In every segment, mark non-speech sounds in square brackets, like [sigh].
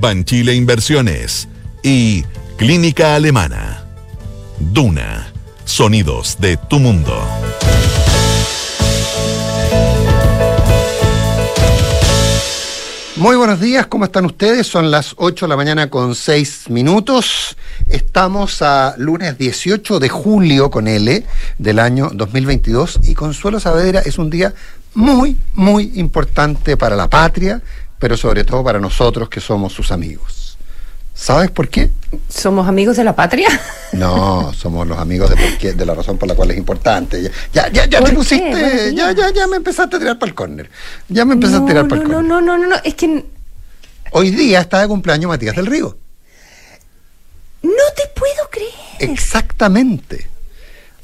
Banchile Inversiones y Clínica Alemana. Duna. Sonidos de tu mundo. Muy buenos días, ¿cómo están ustedes? Son las 8 de la mañana con 6 minutos. Estamos a lunes 18 de julio con L del año 2022 y Consuelo Saavedra es un día muy, muy importante para la patria, pero sobre todo para nosotros que somos sus amigos. ¿Sabes por qué? ¿Somos amigos de la patria? No, somos los amigos de, por qué- de la razón por la cual es importante. Ya, ya, ya, ya ¿Por te pusiste, ya, ya, ya me empezaste a tirar para el córner. Ya me empezaste a tirar no, para el no, córner. no, no, no, no, es que Hoy día está de cumpleaños Matías del Río. no te puedo creer. Exactamente.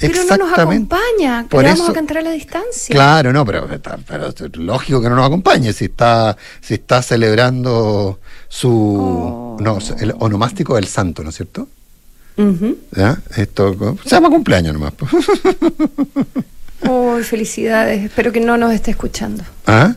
Pero no nos acompaña. Por le vamos eso- a cantar a la distancia. Claro, no, pero, pero es lógico que no nos acompañe si está, si está celebrando su Oh. no, el onomástico del santo, ¿no es cierto? Esto se llama cumpleaños nomás. Oh, [laughs] felicidades. Espero que no nos esté escuchando. ¿Ah?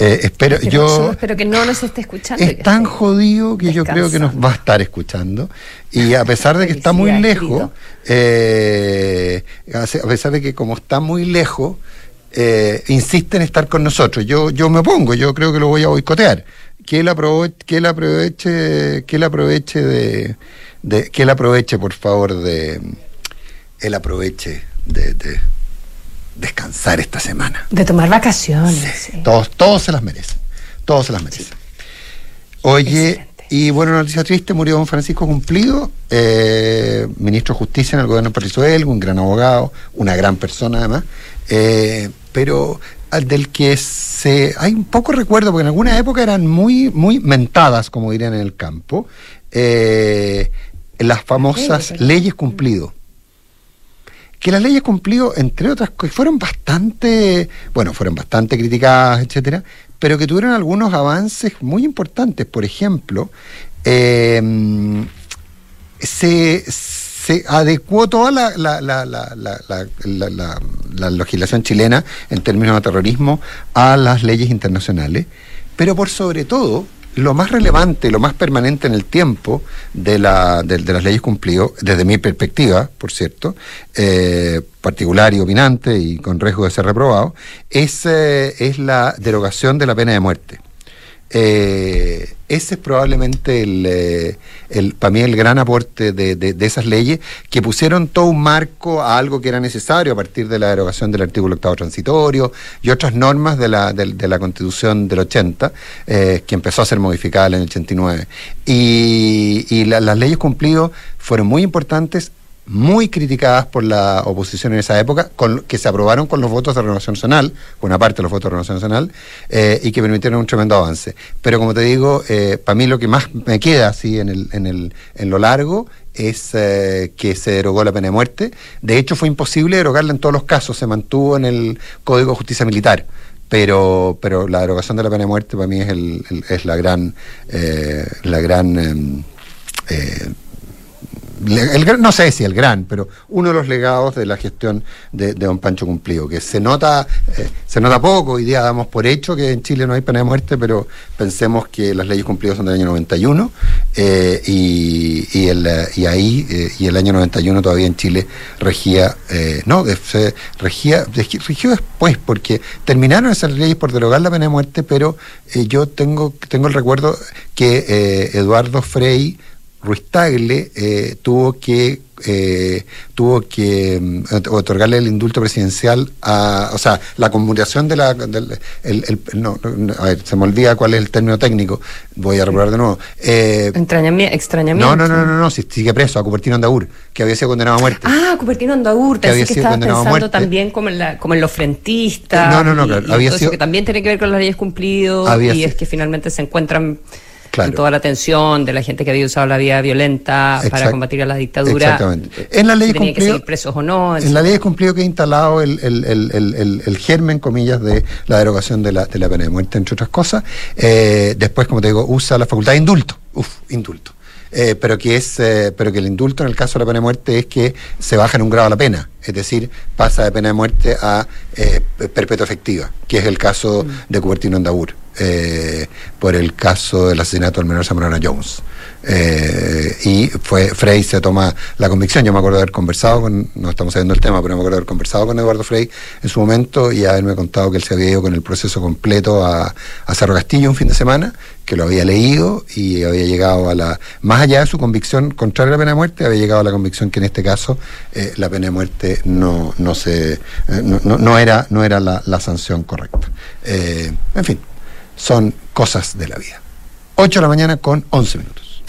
Eh, espero, yo pasó? Espero que no nos esté escuchando. es tan jodido que yo creo que nos va a estar escuchando y a pesar de que está muy lejos, eh, a pesar de que como está muy lejos, eh, insiste en estar con nosotros. Yo, yo me opongo, yo creo que lo voy a boicotear. Que él aproveche, que él aproveche, que él aproveche de, de- que él aproveche, por favor, de, él aproveche de, de descansar esta semana. De tomar vacaciones. sí. Todos, todos se las merecen. Todos se las merecen. Oye, Excelente. y bueno, noticia triste, murió don Francisco Cumplido, eh, ministro de Justicia en el gobierno de Patricio Elgo, un gran abogado, una gran persona además, eh, pero al del que se hay un poco recuerdo, porque en alguna época eran muy, muy mentadas, como dirían en el campo, eh, las famosas leyes cumplido que las leyes cumplido, entre otras cosas, fueron bastante, bueno, fueron bastante criticadas, etcétera, pero que tuvieron algunos avances muy importantes. Por ejemplo, eh, se, se adecuó toda la- la- la- la legislación chilena en términos de terrorismo a las leyes internacionales, pero por sobre todo, lo más relevante, lo más permanente en el tiempo de, la, de, de las leyes cumplido, desde mi perspectiva, por cierto, eh, particular y opinante y con riesgo de ser reprobado, es, eh, es la derogación de la pena de muerte. Eh, ese es probablemente el, eh, el para mí el gran aporte de, de- de esas leyes que pusieron todo un marco a algo que era necesario a partir de la derogación del artículo octavo transitorio y otras normas de la, del- de, la constitución del 80 eh, que empezó a ser modificada en el 89 y, y la- las leyes cumplido fueron muy importantes muy criticadas por la oposición en esa época, con, que se aprobaron con los votos de Renovación Nacional, una parte de los votos de Renovación Nacional, eh, y que permitieron un tremendo avance. Pero como te digo, eh, para mí lo que más me queda así en, el, en, el, en lo largo es eh, que se derogó la pena de muerte. De hecho, fue imposible derogarla en todos los casos, se mantuvo en el Código de Justicia Militar. Pero, pero la derogación de la pena de muerte para mí es, el, es la gran, la gran em, eh, no sé si el gran, pero uno de los legados de la gestión de, don Pancho Cumplido, que se nota, eh, se nota poco, hoy día damos por hecho que en Chile no hay pena de muerte, pero pensemos que las leyes cumplidas son del año 91 eh, y, y, el, y ahí, eh, y el año 91 todavía en Chile regía, eh, no, se regía, regi- rigió después, porque terminaron esas leyes por derogar la pena de muerte, pero yo tengo, tengo el recuerdo que Eduardo Frei Ruiz Tagle eh, tuvo que eh, tuvo que mm, ot- otorgarle el indulto presidencial a, o sea, la conmutación de la, del- el- el- no, no, a ver, se me olvida cuál es el término técnico, voy a reprobar de nuevo. Eh, extrañamiento. no, no, no, no, no, si sigue preso, a Cupertino Andaur, que había sido condenado a muerte. Ah, Cupertino Andaur, Que había que sido estabas condenado a pensando muerte. también como en, la, como en los frentistas. No, no, no, y- claro, y había sido- que también tiene que ver con las leyes cumplidas Había y sido- es que finalmente se encuentran en toda la tensión de la gente que había usado la vía violenta para combatir a la dictadura. Exactamente. En la ley cumplido, presos o no. En la ley es cumplido que ha instalado el, el, germen, comillas, de la derogación de la, de la pena de muerte, entre otras cosas. Eh, después, como te digo, usa la facultad de indulto. Uf, indulto. Eh, pero que es eh, pero que el indulto en el caso de la pena de muerte es que se baja en un grado la pena, es decir, pasa de pena de muerte a eh, perpetua efectiva, que es el caso mm. de Cubertino Andabur, por el caso del asesinato del menor Zamorana Jones. Eh, y fue Frey se toma la convicción. Yo me acuerdo de haber conversado con, no estamos sabiendo el tema, pero me acuerdo de haber conversado con Eduardo Frey en su momento y haberme contado que él se había ido con el proceso completo a, Cerro Castillo un fin de semana, que lo había leído y había llegado a la, más allá de su convicción contraria a la pena de muerte, había llegado a la convicción que en este caso eh, la pena de muerte no, no se, eh, no, era, no era la sanción correcta. en fin, son cosas de la vida. 8 de la mañana con 11 minutos.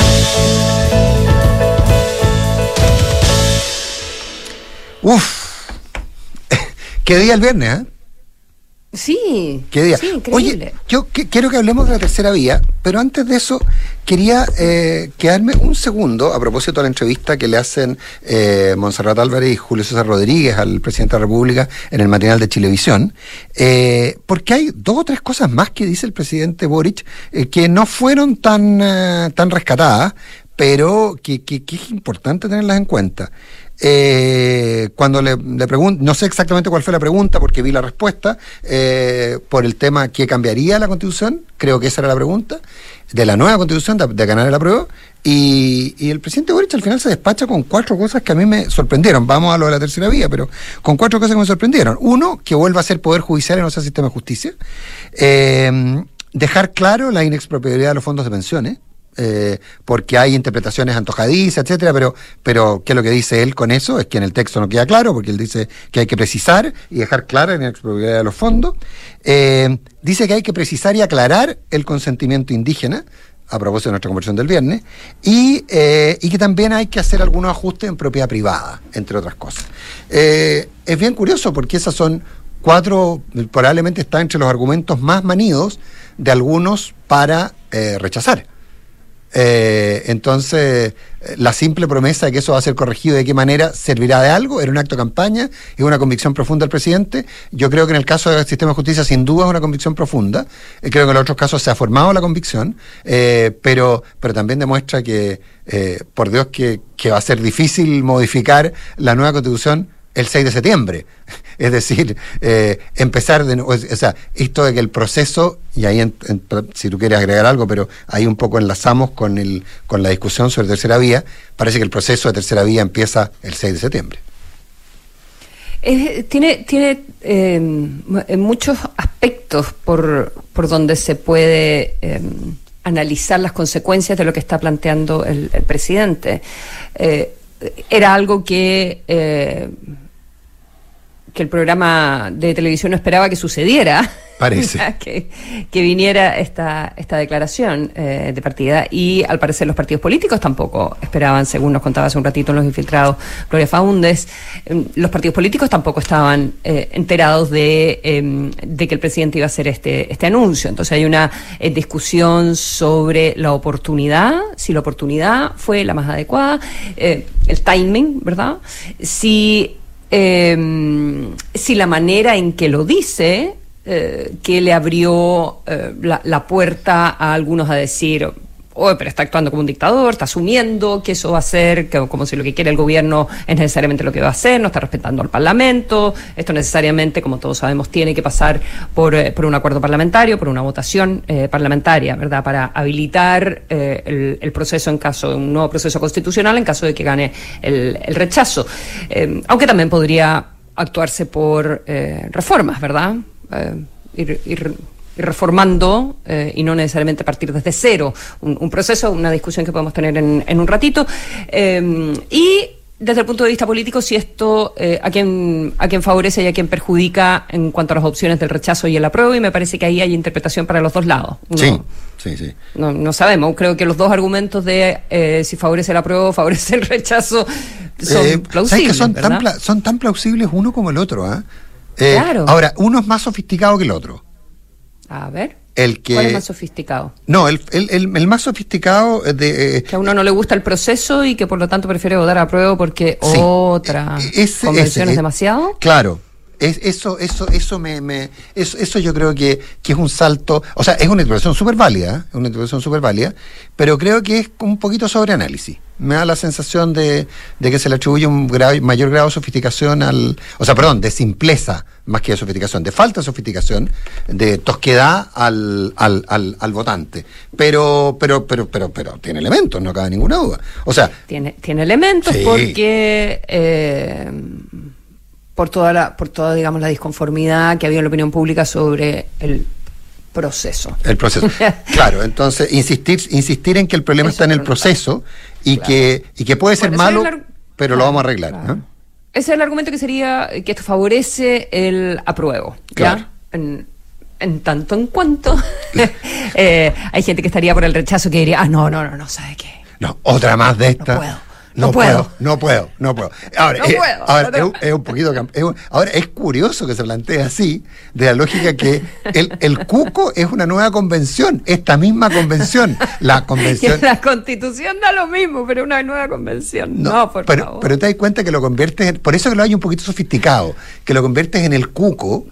Uf, [laughs] qué día el viernes, ¿eh? Sí. ¿Qué día? Sí, Oye, yo quiero que hablemos de la tercera vía, pero antes de eso quería eh, quedarme un segundo a propósito de la entrevista que le hacen eh, Monserrat Álvarez y Julio César Rodríguez al presidente de la República en el matinal de Chilevisión, eh, porque hay dos o tres cosas más que dice el presidente Boric eh, que no fueron tan, tan rescatadas, pero que, que, que, es importante tenerlas en cuenta. Eh, cuando le, pregunto, no sé exactamente cuál fue la pregunta porque vi la respuesta, eh, por el tema que cambiaría la constitución, creo que esa era la pregunta, de la nueva constitución, de, ganar la prueba, y, el presidente Boric al final se despacha con cuatro cosas que a mí me sorprendieron. Vamos a lo de la tercera vía, pero con cuatro cosas que me sorprendieron. Uno, que vuelva a ser poder judicial y no sea sistema de justicia. Eh, dejar claro la inexpropiabilidad de los fondos de pensiones eh, porque hay interpretaciones antojadizas, etcétera, pero, pero ¿qué es lo que dice él con eso? Es que en el texto no queda claro, porque él dice que hay que precisar y dejar clara la expropiabilidad de los fondos. Eh, dice que hay que precisar y aclarar el consentimiento indígena, a propósito de nuestra conversión del viernes, y, eh, y que también hay que hacer algunos ajustes en propiedad privada, entre otras cosas. es bien curioso porque esas son cuatro, probablemente está entre los argumentos más manidos de algunos para rechazar. Eh, entonces, la simple promesa de que eso va a ser corregido de qué manera servirá de algo, era un acto de campaña, es una convicción profunda del presidente. Yo creo que en el caso del sistema de justicia, sin duda, es una convicción profunda. Eh, creo que en los otros casos se ha formado la convicción, eh, pero, pero también demuestra que, por Dios, que va a ser difícil modificar la nueva constitución el 6 de septiembre. [laughs] Es decir, eh, empezar de nuevo, o sea, esto de que el proceso, y ahí si tú quieres agregar algo, pero ahí un poco enlazamos con, el, con la discusión sobre tercera vía, parece que el proceso de tercera vía empieza el 6 de septiembre. tiene tiene eh, muchos aspectos por, por donde se puede eh, analizar las consecuencias de lo que está planteando el, el presidente. Eh, era algo que que el programa de televisión no esperaba que sucediera. [laughs] Parece. [laughs] que, viniera esta, esta declaración eh, de partida. Y al parecer los partidos políticos tampoco esperaban, según nos contaba hace un ratito en los infiltrados Gloria Faundes, em, los partidos políticos tampoco estaban eh, enterados de, em, de que el presidente iba a hacer este, este anuncio. Entonces hay una eh, discusión sobre la oportunidad, si la oportunidad fue la más adecuada, el timing, ¿verdad? Si eh, si la manera en que lo dice, eh, que le abrió eh, la, la, puerta a algunos a decir, oh, pero está actuando como un dictador, está asumiendo que eso va a ser, que, como si lo que quiere el gobierno es necesariamente lo que va a hacer, no está respetando al Parlamento, esto necesariamente, como todos sabemos, tiene que pasar por, eh, un acuerdo parlamentario, por una votación parlamentaria, ¿verdad?, para habilitar eh, el, proceso en caso de un nuevo proceso constitucional, en caso de que gane el, rechazo. aunque también podría actuarse por reformas, ¿verdad? Ir reformando eh, y no necesariamente partir desde cero. Un, proceso, una discusión que podemos tener en, un ratito. Eh, y desde el punto de vista político, si esto eh, a quién a quien favorece y a quien perjudica en cuanto a las opciones del rechazo y el apruebo, y me parece que ahí hay interpretación para los dos lados. sí, sí, sí. No, no, sabemos. Creo que los dos argumentos de si favorece el apruebo o favorece el rechazo son plausibles. son, tan son tan plausibles uno como el otro. ¿ah? Claro. Ahora, uno es más sofisticado que el otro. A ver. el que... ¿Cuál es más sofisticado? No, el, el, el, más sofisticado de... Eh, que a uno no le gusta el proceso y que por lo tanto prefiere votar a prueba porque otra e, e, convención es demasiado. Claro, eso, eso, eso me, me eso, eso, yo creo que, que, es un salto, o sea, es una interpretación súper válida, una interpretación súper válida, pero creo que es un poquito sobre análisis. Me da la sensación de, de que se le atribuye un mayor grado de sofisticación al, o sea, perdón, de simpleza más que de sofisticación, de falta de sofisticación, de tosquedad al, al, al, al votante. Pero, pero, pero, pero, pero tiene elementos, no cabe ninguna duda. O sea, tiene, tiene elementos porque eh, por toda la, por toda, digamos, la disconformidad que había en la opinión pública sobre el proceso. El proceso. [laughs] claro, entonces insistir, insistir en que el problema está en el proceso y que, y que puede ser malo, pero lo vamos a arreglar. Ese es el argumento que sería que esto favorece el apruebo. Claro. En, tanto en cuanto [laughs] [laughs] eh, hay gente que estaría por el rechazo que diría, ah, no, no, no, no, ¿sabe qué? No, otra más de esta. No puedo no, puedo. No puedo, no puedo. Ahora, es, un poquito. ahora, es curioso que se plantee así, de la lógica que el, el cuco es una nueva convención, esta misma convención. La [laughs] convención. la constitución da lo mismo, pero una nueva convención. No, por pero, favor. Pero te das cuenta que lo conviertes en. Por eso que lo hay un poquito sofisticado, que lo conviertes en el cuco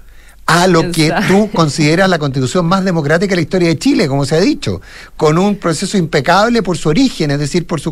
a lo que tú consideras la constitución más democrática de la historia de Chile, como se ha dicho, con un proceso impecable por su origen, es decir, por su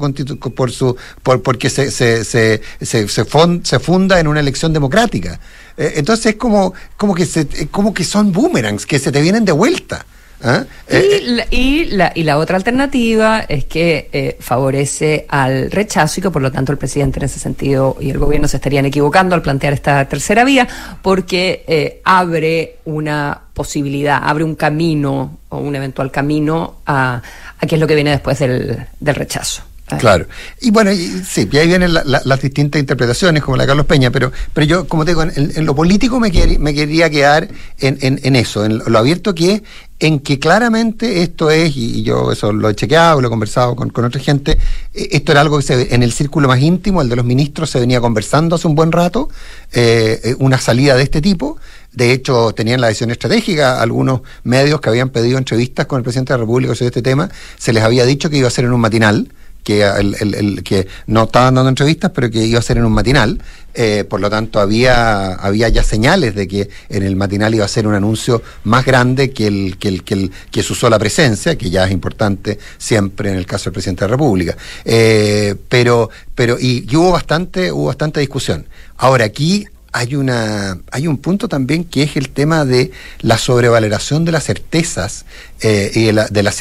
por su por, porque se, se, se, se, se funda en una elección democrática. Eh, entonces es como, como que se, como que son boomerangs, que se te vienen de vuelta. ¿Ah? Y, eh, eh. la, y, la, y, la, otra alternativa es que eh, favorece al rechazo y que por lo tanto el presidente en ese sentido y el gobierno se estarían equivocando al plantear esta tercera vía porque abre una posibilidad, abre un camino o un eventual camino a, a qué es lo que viene después del, del rechazo. Claro. Y bueno, sí, y ahí vienen las distintas interpretaciones, como la de Carlos Peña, pero, pero yo, como te digo, en, lo político me, me quería quedar en, en, eso, en lo abierto que es, en que claramente esto es, y, yo eso lo he chequeado, lo he conversado con, otra gente, e, esto era algo que se, en el círculo más íntimo, el de los ministros, se venía conversando hace un buen rato, eh, eh, una salida de este tipo. De hecho, tenían la decisión estratégica, algunos medios que habían pedido entrevistas con el presidente de la República sobre este tema, se les había dicho que iba a ser en un matinal que, el, que no estaban dando entrevistas, pero que iba a ser en un matinal. Eh, por lo tanto, había, había ya señales de que en el matinal iba a ser un anuncio más grande que el que, el, que, el, que su sola presencia, que ya es importante siempre en el caso del presidente de la República. Eh, pero, pero y, y hubo bastante, hubo bastante discusión. Ahora, aquí hay una hay un punto también que es el tema de la sobrevaloración de las certezas eh, y de la, de la,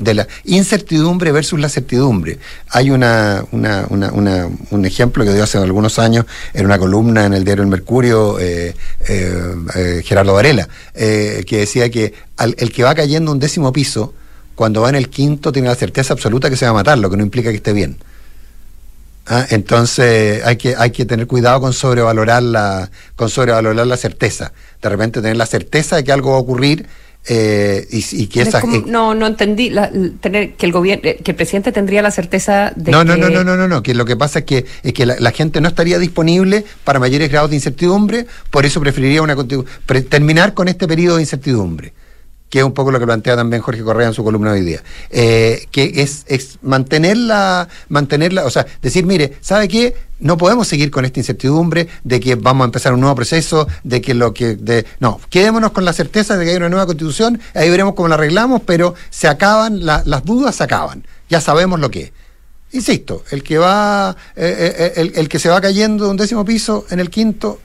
de la incertidumbre versus la certidumbre. Hay una, una, una, un ejemplo que dio hace algunos años en una columna en el diario El Mercurio, eh, eh, Gerardo Varela, que decía que el que va cayendo un décimo piso, cuando va en el quinto tiene la certeza absoluta que se va a matar, lo que no implica que esté bien. Ah, entonces hay que, hay que tener cuidado con sobrevalorar la, con sobrevalorar la certeza. De repente tener la certeza de que algo va a ocurrir eh, y, que esa no no entendí tener que el gobierno que el presidente tendría la certeza de no, que no no no no no no que lo que pasa es que es que la, gente no estaría disponible para mayores grados de incertidumbre por eso preferiría una terminar con este periodo de incertidumbre que es un poco lo que plantea también Jorge Correa en su columna hoy día, eh, que es, es mantenerla, mantenerla, o sea, decir, mire, ¿sabe qué? No podemos seguir con esta incertidumbre de que vamos a empezar un nuevo proceso, de que lo que, de, no, quedémonos con la certeza de que hay una nueva constitución, ahí veremos cómo la arreglamos, pero se acaban, las dudas se acaban, ya sabemos lo que es. Insisto, el que va, eh, eh, el, el que se va cayendo de un décimo piso en el quinto,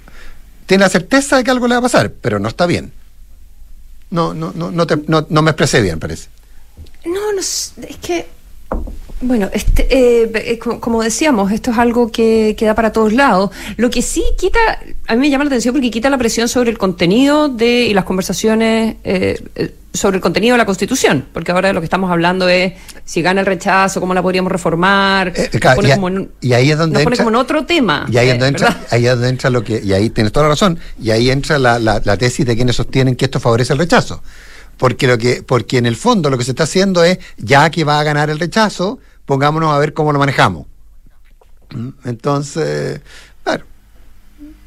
tiene la certeza de que algo le va a pasar, pero no está bien. No, no, no, no, te, no, no me expresé bien, parece. No, no, es que, bueno, este, eh, eh como decíamos, esto es algo que, queda da para todos lados. Lo que sí quita, a mí me llama la atención porque quita la presión sobre el contenido de y las conversaciones eh, eh sobre el contenido de la Constitución, porque ahora lo que estamos hablando es si gana el rechazo, cómo la podríamos reformar. Eh, y, ahí es donde entra, como en otro tema. Y ahí, es donde entra, ahí es donde entra lo que, y ahí tienes toda la razón, y ahí entra la, la, la tesis de quienes sostienen que esto favorece el rechazo. Porque lo que, porque en el fondo lo que se está haciendo es, ya que va a ganar el rechazo, pongámonos a ver cómo lo manejamos. ¿Mm? Entonces, claro,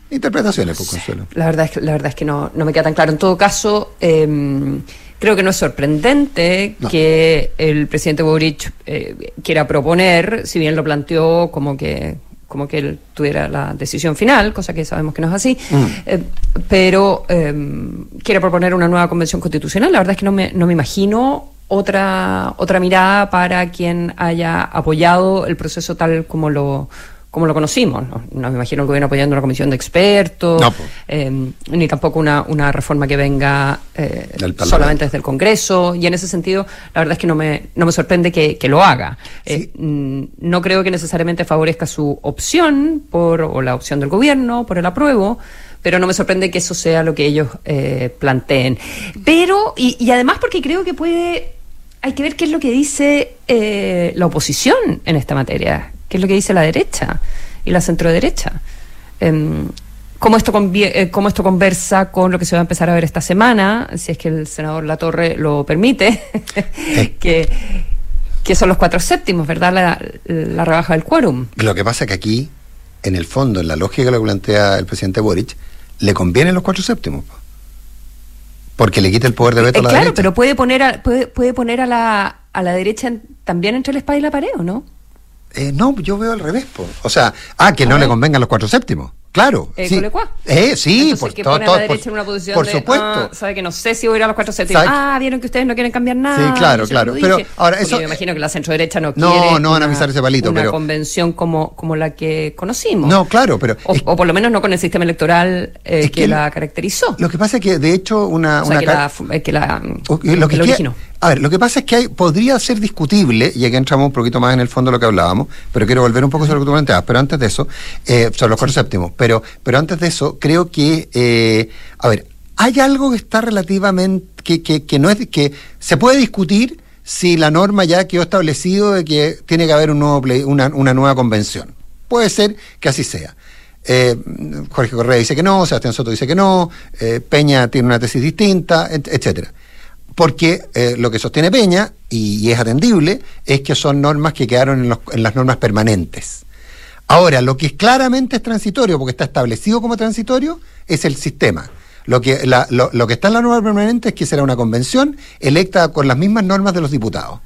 interpretaciones, por consuelo. La verdad es que, la verdad es que no, no me queda tan claro. En todo caso, eh, Creo que no es sorprendente que el presidente Boric eh, quiera proponer, si bien lo planteó como que como que él tuviera la decisión final, cosa que sabemos que no es así, mm. eh, pero em, quiere proponer una nueva convención constitucional. La verdad es que no me, no me imagino otra, otra mirada para quien haya apoyado el proceso tal como lo, como lo conocimos. No, me imagino el gobierno apoyando una comisión de expertos, em, ni tampoco una, una reforma que venga eh, solamente desde el Congreso. Y en ese sentido, la verdad es que no me, no me sorprende que, lo haga. Eh, mm, no creo que necesariamente favorezca su opción por, o la opción del gobierno por el apruebo pero no me sorprende que eso sea lo que ellos eh, planteen. Pero, y, y, además porque creo que puede, hay que ver qué es lo que dice la oposición en esta materia que es lo que dice la derecha y la centroderecha. Eh, ¿Cómo esto, eh, ¿Cómo esto conversa con lo que se va a empezar a ver esta semana, si es que el senador Latorre lo permite, [laughs] que, que son los cuatro séptimos, ¿verdad? La, rebaja del quórum. Lo que pasa es que aquí, en el fondo, en la lógica que lo plantea el presidente Boric, le convienen los cuatro séptimos. Porque le quita el poder de veto a la eh, claro, pero puede poner a, puede, puede poner a la, a la derecha también entre el espada y la pared, ¿o no? Eh, no, yo veo al revés. O sea, ah, que no le convengan los cuatro séptimos. Claro. Eh, sí. Eh, sí, por, que pone a la derecha en una posición por supuesto. Ah, sabe que no sé si voy a ir a los cuatro séptimos. Ah, vieron que ustedes no quieren cambiar nada. Sí, claro, claro. Pero ahora eso. Yo me imagino que la centro derecha no, no quiere. No, no van a pisar ese palito, una pero. convención como, como la que conocimos. No, claro, pero. O, por lo menos no con el sistema electoral eh, que, la caracterizó. Lo que pasa es que, de hecho, una. O sea, que, la, que la. Lo que, originó. A ver, lo que pasa es que hay, podría ser discutible, y aquí entramos un poquito más en el fondo de lo que hablábamos, pero quiero volver un poco sobre lo que tú planteabas, pero antes de eso, eh, sobre los cuatro séptimos, pero, pero antes de eso, creo que, eh, a ver, hay algo que está relativamente, que, que, que no es, que se puede discutir si la norma ya quedó establecido de que tiene que haber un nuevo una, una nueva convención. Puede ser que así sea. Eh, Jorge Correa dice que no, Sebastián Soto dice que no, eh, Peña tiene una tesis distinta, etcétera porque eh, lo que sostiene Peña, y, es atendible, es que son normas que quedaron en, las normas permanentes. Ahora, lo que claramente es transitorio, porque está establecido como transitorio, es el sistema. Lo que, está en la norma permanente es que será una convención electa con las mismas normas de los diputados.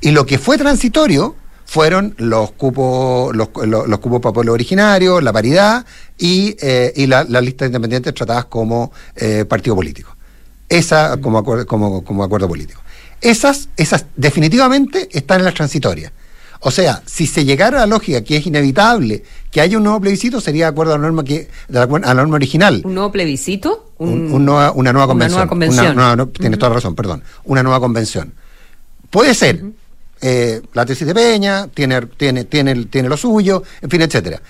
Y lo que fue transitorio fueron los cupos, los, cupos para pueblos originarios, la paridad y, eh, las listas independientes tratadas como eh, partido político esa como acuerdo, como, como acuerdo político. Esas, esas definitivamente están en las transitorias. O sea, si se llegara a la lógica que es inevitable que haya un nuevo plebiscito, sería de acuerdo a la norma que a la norma original. ¿Un nuevo plebiscito? una nueva convención. tienes toda la razón, perdón. Una nueva convención. Puede ser. Eh, la tesis de Peña tiene, tiene, tiene, tiene lo suyo, en fin, etcétera.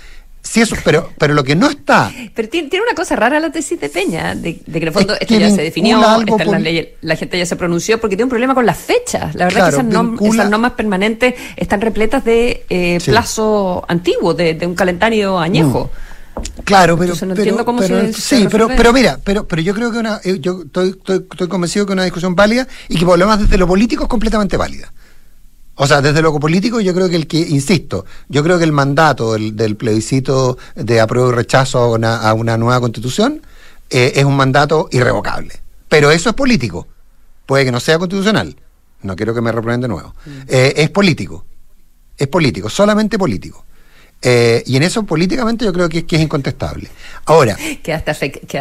Sí, eso, pero, pero lo que no está. Pero tiene, una cosa rara la tesis de Peña, de, que en el fondo esto ya se definió, está en las leyes, la gente ya se pronunció, porque tiene un problema con las fechas. La verdad es que esas, normas permanentes están repletas de eh, plazo antiguo, de, un calendario añejo. Mm. Claro, pero, no entiendo cómo se, sí, pero, pero mira, pero, pero yo creo que una, eh, yo estoy, estoy, estoy convencido que es una discusión válida y que por lo demás desde lo político es completamente válida. O sea, desde lo político yo creo que el que, insisto, yo creo que el mandato del, plebiscito de apruebo y rechazo a una, a una nueva constitución eh, es un mandato irrevocable. Pero eso es político. Puede que no sea constitucional. No quiero que me reprueben de nuevo. Mm. Eh, es político. Es político, solamente político. Eh, y en eso políticamente yo creo que, es incontestable. Ahora. [laughs] Que hasta,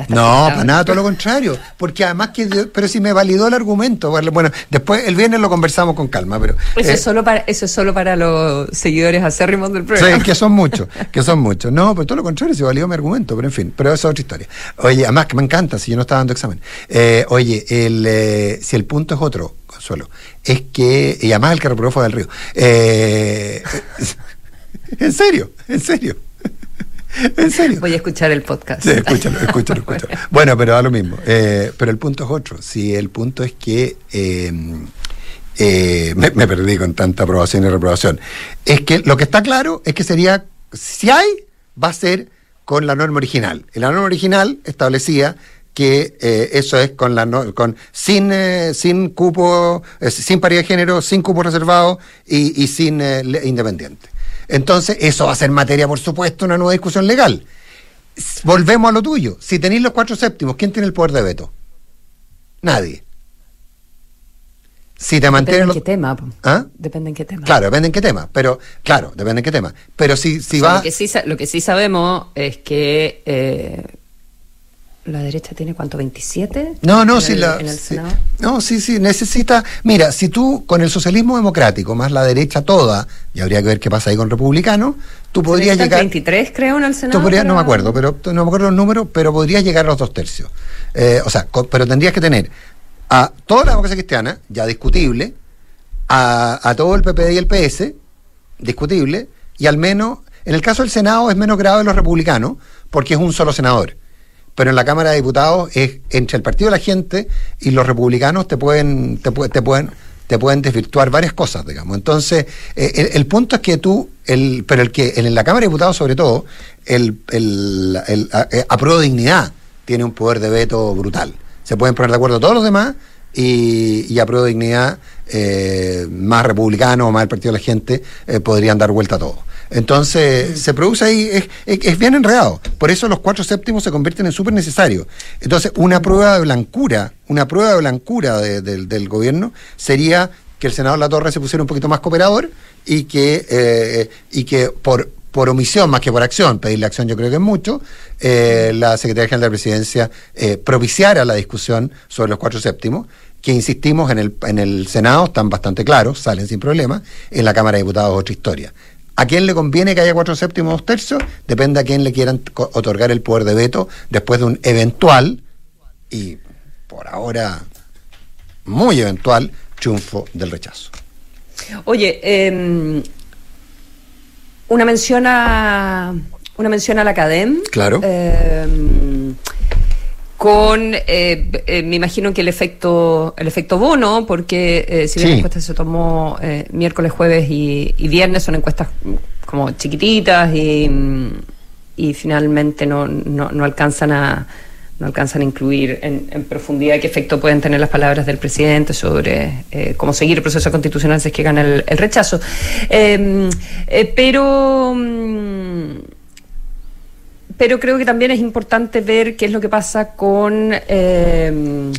no, para nada, todo lo [laughs] contrario. Porque además que. Pero si me validó el argumento. Bueno, después el viernes lo conversamos con calma, pero. Eso, es, eh, solo para, eso es solo para los seguidores acérrimos del programa. Sí, que son muchos, [laughs] que son muchos. No, pero todo lo contrario, se validó mi argumento, pero en fin, pero eso es otra historia. Oye, además que me encanta, si yo no estaba dando examen. Eh, oye, el, si el punto es otro, Consuelo, es que. Y además el que reprobó fue del río. Eh. [laughs] En serio, en serio. [laughs] En serio. Voy a escuchar el podcast. Sí, escúchalo, escúchalo, [laughs] escúchalo. Bueno, pero da lo mismo. Eh, pero el punto es otro. Si el punto es que em, eh, me, perdí con tanta aprobación y reprobación. Es que lo que está claro es que sería, si hay, va a ser con la norma original. la norma original establecía que eh, eso es con la con sin sin cupo sin paridad de género sin cupo reservado y, y sin independiente entonces, eso va a ser materia, por supuesto, una nueva discusión legal. Volvemos a lo tuyo. Si tenéis los cuatro séptimos, ¿quién tiene el poder de veto? Nadie. si te mantienes... Depende en qué tema. ¿Ah? Depende en qué tema. Claro, depende en qué tema, pero claro, depende en qué tema. Pero si, si O sea, va... lo, que sí, sa- lo que sí sabemos es que eh, la derecha tiene cuánto, 27? No, no, en sí, el- la, en el. Senado. no, sí, sí, necesita. Mira, si tú con el socialismo democrático más la derecha toda, y habría que ver qué pasa ahí con republicanos, tú podrías llegar. 23, creo, en el Senado. Tú podrías- no me acuerdo, pero no me acuerdo los números, pero podrías llegar a los dos tercios. Eh, o sea, co- pero tendrías que tener a toda la democracia cristiana, ya discutible, a, a todo el PPD y el PS, discutible, y al menos, en el caso del Senado es menos grave los republicanos, porque es un solo senador. Pero en la Cámara de Diputados es entre el Partido de la Gente y los republicanos te pueden, te, te pueden, te pueden desvirtuar varias cosas, digamos. Entonces, eh, el, el punto es que tú, el, pero el que en la Cámara de Diputados sobre todo, el, el, el, a- eh, apruebo dignidad tiene un poder de veto brutal. Se pueden poner de acuerdo todos los demás y, y apruebo dignidad eh, más republicano o más el Partido de la Gente eh, podrían dar vuelta a todo. Entonces, se produce ahí, es, es- es bien enredado. Por eso los cuatro séptimos se convierten en súper necesarios. Entonces, una prueba de blancura, una prueba de blancura de- del- gobierno sería que el senador La Torre se pusiera un poquito más cooperador y que, eh, y que por, por omisión más que por acción, pedirle acción yo creo que es mucho, eh, la Secretaría General de la Presidencia eh, propiciara la discusión sobre los cuatro séptimos, que insistimos en el, en el Senado, están bastante claros, salen sin problema, en la Cámara de Diputados otra historia. ¿A quién le conviene que haya cuatro séptimos o dos tercios? Depende a quién le quieran otorgar el poder de veto después de un eventual, y por ahora muy eventual, triunfo del rechazo. Oye, eh, una mención a una mención a la Academ. Claro. Eh, con, eh, eh, me imagino que el efecto, el efecto bono, porque eh, si bien Sí. la encuesta se tomó eh, miércoles, jueves y, y viernes, son encuestas como chiquititas y, y finalmente no, no, no alcanzan a no alcanzan a incluir en, en profundidad qué efecto pueden tener las palabras del presidente sobre eh, cómo seguir el proceso constitucional si es que gana el, el rechazo. Eh, pero mm, pero creo que también es importante ver qué es lo que pasa con eh,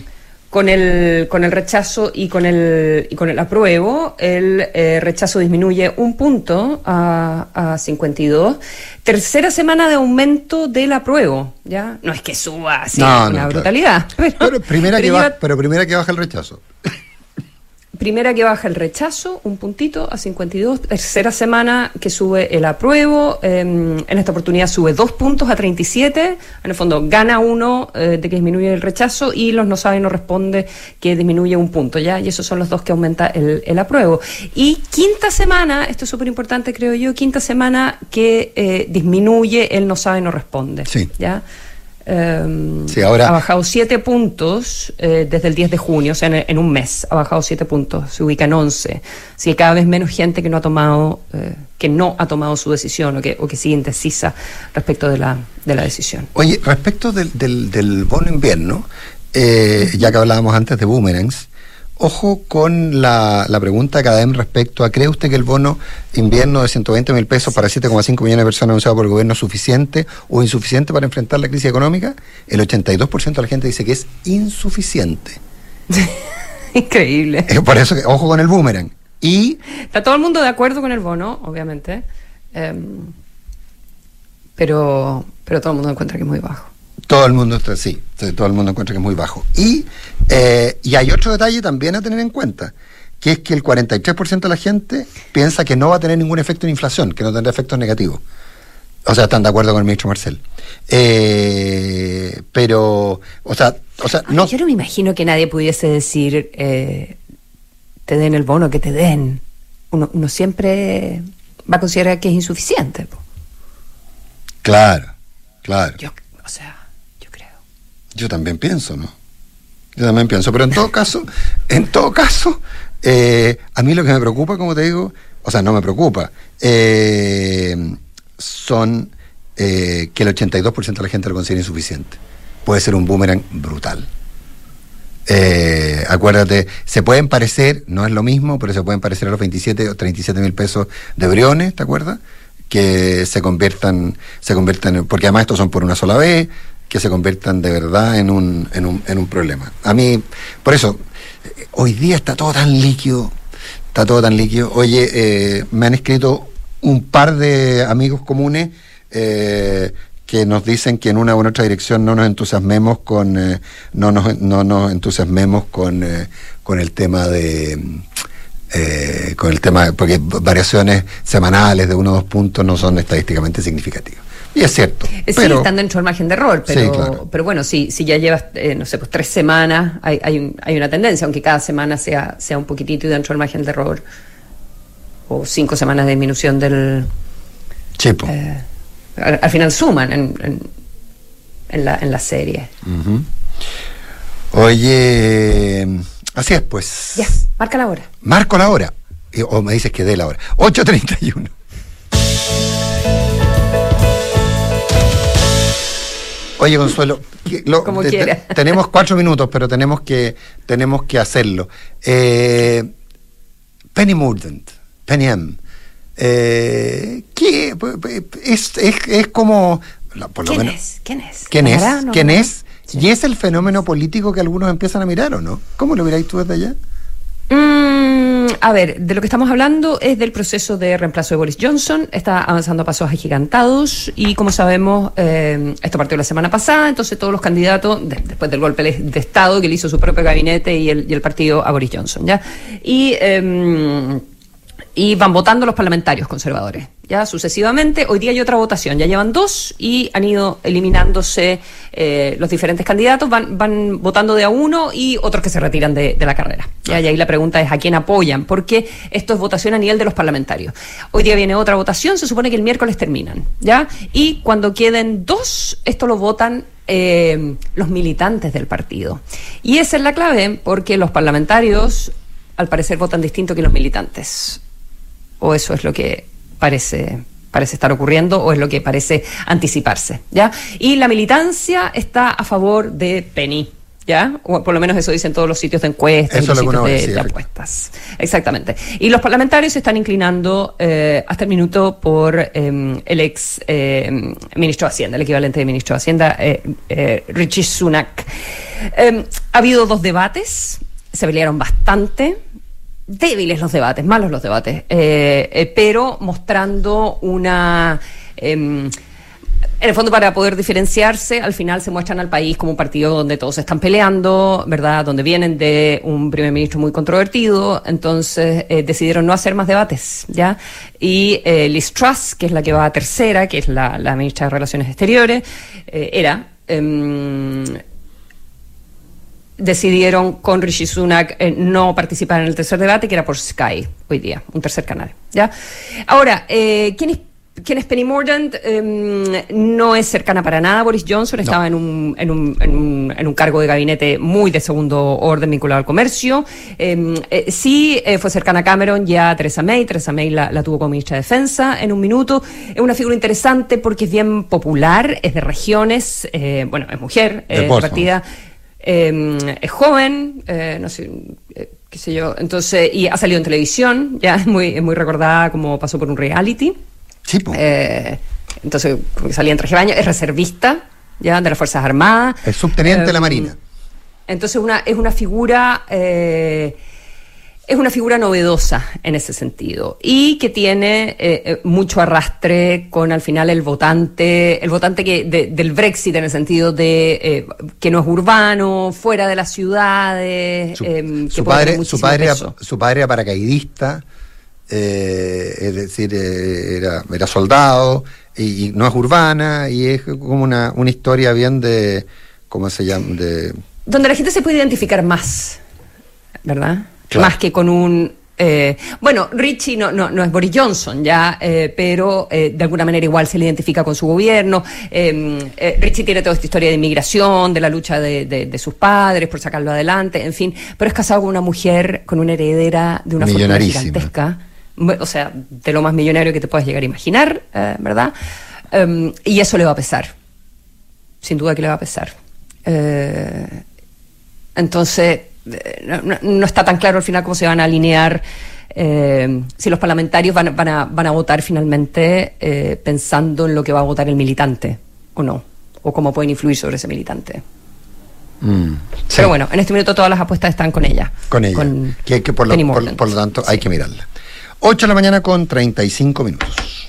con el con el rechazo y con el y con el apruebo el eh, rechazo disminuye un punto a, a 52 tercera semana de aumento del apruebo ya no es que suba así No, no, una claro. brutalidad [laughs] pero, Pero primera, pero que lleva- baja, pero primera que baja el rechazo. Primera que baja el rechazo, un puntito a 52. Tercera semana que sube el apruebo. eh, en esta oportunidad sube dos puntos a 37. En el fondo gana uno eh, de que disminuye el rechazo y los no sabe no responde que disminuye un punto. ¿ya? Y esos son los dos que aumenta el, el apruebo. Y quinta semana, esto es súper importante creo yo, quinta semana que eh, disminuye el no sabe no responde. Sí. ¿ya? Sí, ahora- ha bajado 7 puntos eh, desde el 10 de junio, o sea, en, en un mes ha bajado 7 puntos, se ubica en 11. Así que cada vez menos gente que no ha tomado, eh, que no ha tomado su decisión o que, o que sigue indecisa respecto de la, de la decisión. Oye, respecto del, del, del bono invierno, eh, ya que hablábamos antes de boomerangs, ojo con la, la pregunta de Cadem respecto a, ¿cree usted que el bono invierno de 120 mil pesos para 7,5 millones de personas anunciado por el gobierno es suficiente o insuficiente para enfrentar la crisis económica? El 82% de la gente dice que es insuficiente. [laughs] Increíble. Eh, Por eso, que, ojo con el boomerang. Y Está todo el mundo de acuerdo con el bono, obviamente, em, pero, pero todo el mundo encuentra que es muy bajo. Todo el mundo está sí, sí, todo el mundo encuentra que es muy bajo. Y, eh, y hay otro detalle también a tener en cuenta, que es que el 43% de la gente piensa que no va a tener ningún efecto en inflación, que no tendrá efectos negativos. O sea, están de acuerdo con el ministro Marcel. Eh, pero, o sea, o sea, no. Yo no me imagino que nadie pudiese decir, eh, te den el bono, que te den. Uno, uno siempre va a considerar que es insuficiente. po. Claro, claro. Yo, o sea. Yo también pienso, ¿no? Yo también pienso, pero en todo [laughs] caso, en todo caso, eh, a mí lo que me preocupa, como te digo, o sea, no me preocupa, eh, son eh, que el 82% de la gente lo considera insuficiente. Puede ser un boomerang brutal. Eh, acuérdate, se pueden parecer, no es lo mismo, pero se pueden parecer a los 27 o 37 mil pesos de Briones, ¿te acuerdas? Que se conviertan, se conviertan, porque además estos son por una sola vez, que se conviertan de verdad en un, en un, en un problema. A mí, por eso, eh, Hoy día está todo tan líquido, está todo tan líquido. Oye, eh, me han escrito un par de amigos comunes eh, que nos dicen que en una u otra dirección no nos entusiasmemos con eh, no, nos, no nos entusiasmemos con, con el tema de con el tema porque variaciones semanales de uno o dos puntos no son estadísticamente significativas. Y es cierto. Sí, están dentro del margen de error, pero, pero bueno, si, si ya llevas, no sé, pues tres semanas, hay, hay, hay, una tendencia, aunque cada semana sea, sea un poquitito dentro del margen de error o cinco semanas de disminución del... Chepo. Eh, al, final suman en, en, la, en la serie. Oye, así es pues. Ya, marca la hora. Marco la hora. O me dices que dé la hora. 8.31. Oye, Consuelo, Como [laughs] tenemos cuatro minutos, pero tenemos que, tenemos que hacerlo. Eh, Penny Mordant. Penny M. Eh, ¿qué? Es, es, es como... Por lo ¿Quién, es? ¿Quién es? ¿Quién es? ¿Quién es? Y es el fenómeno político que algunos empiezan a mirar, ¿o no? ¿Cómo lo miráis tú desde allá? A ver, de lo que estamos hablando es del proceso de reemplazo de Boris Johnson. Está avanzando a pasos agigantados y, como sabemos, eh, esto partió la semana pasada. Entonces, todos los candidatos, después del golpe de, Estado que le hizo su propio gabinete y el, y el partido a Boris Johnson, ¿ya? Y. Eh, y van votando los parlamentarios conservadores, ya sucesivamente. Hoy día hay otra votación, ya llevan dos y han ido eliminándose eh, los diferentes candidatos, van, van votando de a uno y otros que se retiran de, la carrera. ¿ya? Y ahí la pregunta es a quién apoyan, porque esto es votación a nivel de los parlamentarios. Hoy día viene otra votación, se supone que el miércoles terminan, ¿ya? Y cuando queden dos, esto lo votan eh, los militantes del partido. Y esa es la clave, porque los parlamentarios, al parecer, votan distinto que los militantes o eso es lo que parece parece estar ocurriendo o es lo que parece anticiparse, ¿ya? Y la militancia está a favor de Penny, ¿ya? O por lo menos eso dicen todos los sitios de encuestas, los sitios de, apuestas. Exactamente. Y los parlamentarios se están inclinando eh, hasta el minuto por em, el ex em, ministro de Hacienda, el equivalente de ministro de Hacienda, eh, eh, Richie Sunak. Em, ha habido dos debates, se pelearon bastante débiles los debates, malos los debates, eh, eh, pero mostrando una... Em, en el fondo, para poder diferenciarse, al final se muestran al país como un partido donde todos están peleando, ¿verdad? Donde vienen de un primer ministro muy controvertido, entonces eh, decidieron no hacer más debates, ¿ya? Y Liz Truss, que es la que va a tercera, que es la, la ministra de Relaciones Exteriores, era em, decidieron con Rishi Sunak eh, no participar en el tercer debate, que era por Sky hoy día, un tercer canal. ¿ya? Ahora, eh, ¿quién es ¿Quién es Penny Mordaunt? Em, no es cercana para nada a Boris Johnson, estaba en un, en, un, en, un, en un cargo de gabinete muy de segundo orden vinculado al comercio. Em, eh, sí fue cercana a Cameron ya a Theresa May, Theresa May la, la, tuvo como ministra de Defensa en un minuto. Es una figura interesante porque es bien popular, es de regiones, bueno, es mujer, es partida Em, es joven, eh, no sé, eh, qué sé yo, entonces, y ha salido en televisión, ya es muy, es muy recordada como pasó por un reality. Sí, eh, entonces, salía en traje de baño, es reservista, ya, de las Fuerzas Armadas. Es subteniente de la em, Marina. Entonces, una, es una figura es una figura novedosa en ese sentido y que tiene eh, eh, mucho arrastre con al final el votante, el votante que del Brexit en el sentido de eh, que no es urbano, fuera de las ciudades. Su, padre, su padre, su padre era paracaidista, es decir, era, era soldado y, no es urbana y es como una, una historia bien de, ¿cómo se llama? De... Donde la gente se puede identificar más, ¿verdad? Más que con un eh, bueno, Richie no, no, no, es Boris Johnson ya, eh, pero eh, de alguna manera igual se le identifica con su gobierno. Richie tiene toda esta historia de inmigración, de la lucha de, de, sus padres por sacarlo adelante, en fin, pero es casado con una mujer, con una heredera de una fortuna gigantesca, o sea, de lo más millonario que te puedas llegar a imaginar, ¿verdad? Em, y eso le va a pesar, sin duda que le va a pesar. entonces no, está tan claro al final cómo se van a alinear. Eh, si los parlamentarios van, van, a, van a votar finalmente eh, pensando en lo que va a votar el militante o no, o cómo pueden influir sobre ese militante. Mm, Pero bueno, en este minuto todas las apuestas están con ella. Con ella. que, por, lo, por, lo tanto hay que mirarla. 8 de la mañana con 35 minutos.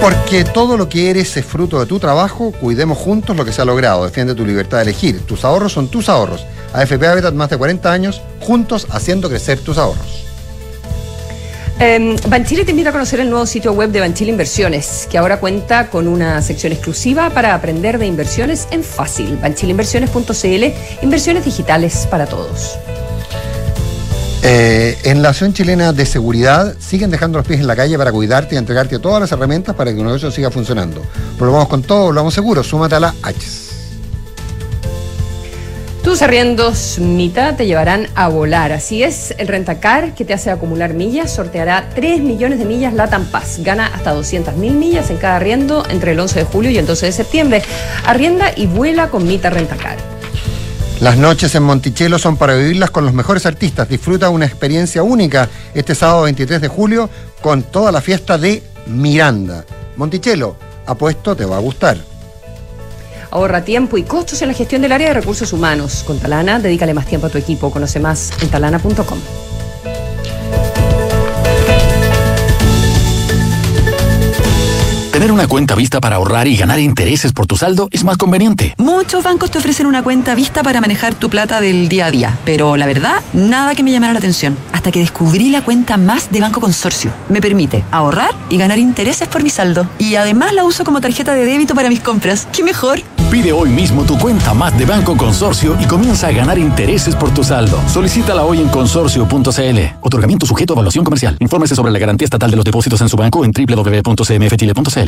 Porque todo lo que eres es fruto de tu trabajo, cuidemos juntos lo que se ha logrado. Defiende tu libertad de elegir. Tus ahorros son tus ahorros. AFP Habitat más de 40 años, juntos haciendo crecer tus ahorros. Eh, Banchile te invita a conocer el nuevo sitio web de Banchile Inversiones, que ahora cuenta con una sección exclusiva para aprender de inversiones en fácil. Banchileinversiones.cl, inversiones digitales para todos. Eh, en la Asociación Chilena de Seguridad siguen dejando los pies en la calle para cuidarte y entregarte todas las herramientas para que tu negocio siga funcionando. Probamos con todo, lo vamos seguro, súmate a la H. Tus arriendos Mita te llevarán a volar. Así es, el Rentacar que te hace acumular millas sorteará 3 millones de millas Latam Paz. Gana hasta 200 mil millas en cada arriendo entre el 11 de julio y el 12 de septiembre. Arrienda y vuela con Mita Rentacar. Las noches en Monticello son para vivirlas con los mejores artistas. Disfruta una experiencia única este sábado 23 de julio con toda la fiesta de Miranda. Monticello, apuesto te va a gustar. Ahorra tiempo y costos en la gestión del área de recursos humanos. Con Talana, dedícale más tiempo a tu equipo. Conoce más en talana.com. Tener una cuenta vista para ahorrar y ganar intereses por tu saldo es más conveniente. Muchos bancos te ofrecen una cuenta vista para manejar tu plata del día a día, pero la verdad, nada que me llamara la atención. Hasta que descubrí la cuenta más de Banco Consorcio. Me permite ahorrar y ganar intereses por mi saldo. Y además la uso como tarjeta de débito para mis compras. ¡Qué mejor! Pide hoy mismo tu cuenta más de Banco Consorcio y comienza a ganar intereses por tu saldo. Solicítala hoy en consorcio.cl. Otorgamiento sujeto a evaluación comercial. Infórmese sobre la garantía estatal de los depósitos en su banco en www.cmfchile.cl.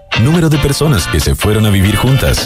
Número de personas que se fueron a vivir juntas.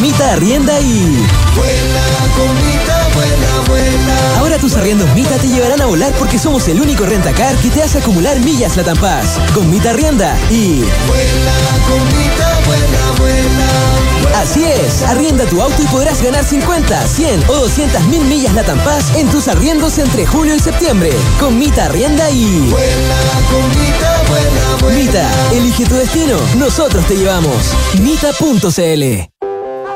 Mita Arrienda y... Vuela, comita, vuela, vuela. Ahora tus arriendos Mita te llevarán a volar porque somos el único rentacar que te hace acumular millas la Paz. Con Mita Arrienda y... Vuela, comita, vuela, vuela. Así es, arrienda tu auto y podrás ganar 50, 100 o 200 mil millas la Paz en tus arriendos entre julio y septiembre. Con Mita Arrienda y... Vuela, comita, vuela, vuela. Mita, elige tu destino, nosotros te llevamos. Mita.cl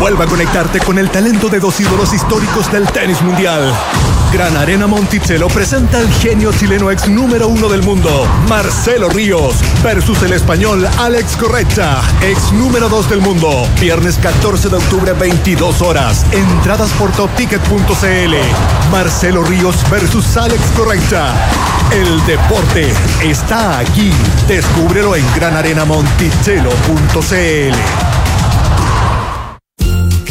Vuelva a conectarte con el talento de dos ídolos históricos del tenis mundial. Gran Arena Monticello presenta al genio chileno ex número uno del mundo, Marcelo Ríos, versus el español Alex Correcha, ex número dos del mundo. Viernes 14 de octubre, 22 horas. Entradas por topticket.cl. Marcelo Ríos versus Alex Correcha. El deporte está aquí. Descúbrelo en granarenamonticello.cl.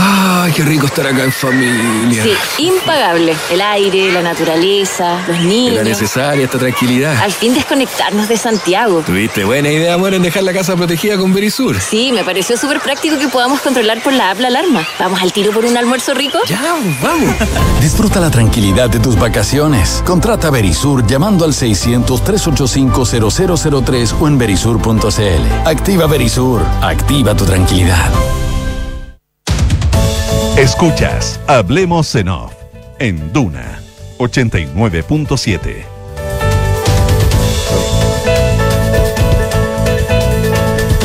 Ay, qué rico estar acá en familia. Sí, impagable. El aire, la naturaleza, los niños. Era necesaria esta tranquilidad. Al fin desconectarnos de Santiago. Tuviste buena idea, amor, en dejar la casa protegida con Verisur. Sí, me pareció súper práctico que podamos controlar por la app la alarma. ¿Vamos al tiro por un almuerzo rico? Ya, vamos. Disfruta la tranquilidad de tus vacaciones. Contrata Verisur llamando al 600-385-0003 o en verisur.cl. Activa Verisur. Activa tu tranquilidad. Escuchas Hablemos en Off en Duna 89.7.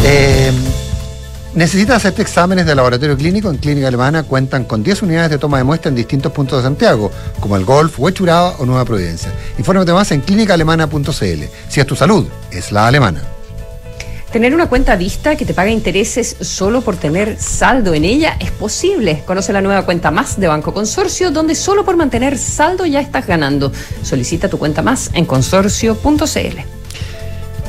Eh, ¿Necesitas hacerte exámenes de laboratorio clínico? En Clínica Alemana cuentan con 10 unidades de toma de muestra en distintos puntos de Santiago, como el Golf, Huechuraba o Nueva Providencia. Infórmate más en clínicaalemana.cl. Si es tu salud, es la alemana. Tener una cuenta vista que te paga intereses solo por tener saldo en ella es posible. Conoce la nueva cuenta más de Banco Consorcio, donde solo por mantener saldo ya estás ganando. Solicita tu cuenta más en consorcio.cl.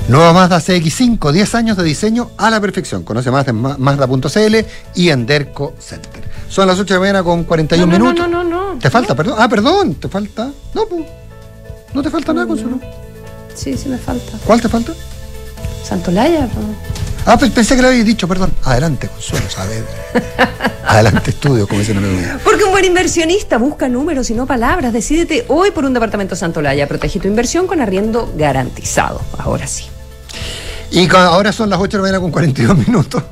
Nueva Mazda CX5, 10 años de diseño a la perfección. Conoce más en ma- Mazda.cl y en Derco Center. Son las 8 de la mañana con 41 No, no, minutos. no, no, no. ¿Te falta, perdón? Ah, perdón, te falta. No, pues. No te falta nada, Consuelo. Sí, sí me falta. ¿Cuál te falta? Santolaya. Ah, pues pensé que lo habías dicho, perdón. Adelante, Consuelo Saavedra. [laughs] Adelante, estudio, como dicen en Porque un buen inversionista busca números y no palabras. Decídete hoy por un departamento Santolaya. Protege tu inversión con arriendo garantizado. Ahora sí. Y con- ahora son las 8 de la mañana con 42 minutos.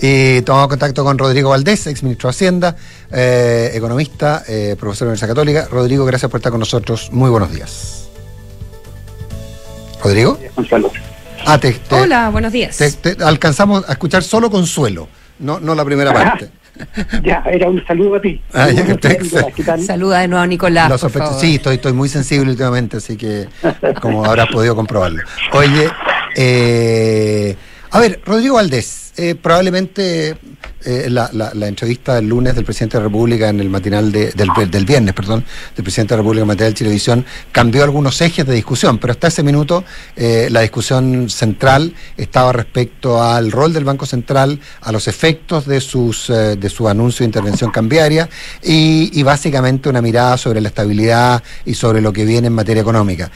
Y tomamos contacto con Rodrigo Valdés, ex ministro de Hacienda, eh, economista, eh, profesor de la Universidad Católica. Rodrigo, gracias por estar con nosotros. Muy buenos días. ¿Rodrigo? Ah, te, te- Hola, buenos días. te- te alcanzamos a escuchar solo Consuelo, no, no la primera parte. [laughs] Ya, era un saludo a ti. Ah, ya. [laughs] Saluda de nuevo a Nicolás. Por favor. sí, estoy, estoy muy sensible últimamente, así que [laughs] como habrás podido comprobarlo. Oye, eh, a ver, Rodrigo Valdés, eh, probablemente eh, la, la- entrevista del lunes del presidente de la República en el matinal de- del, del viernes, perdón, del presidente de la República en el matinal de Televisión cambió algunos ejes de discusión, pero hasta ese minuto eh, la discusión central estaba respecto al rol del Banco Central, a los efectos de sus eh, de su anuncio de intervención cambiaria y, básicamente una mirada sobre la estabilidad y sobre lo que viene en materia económica.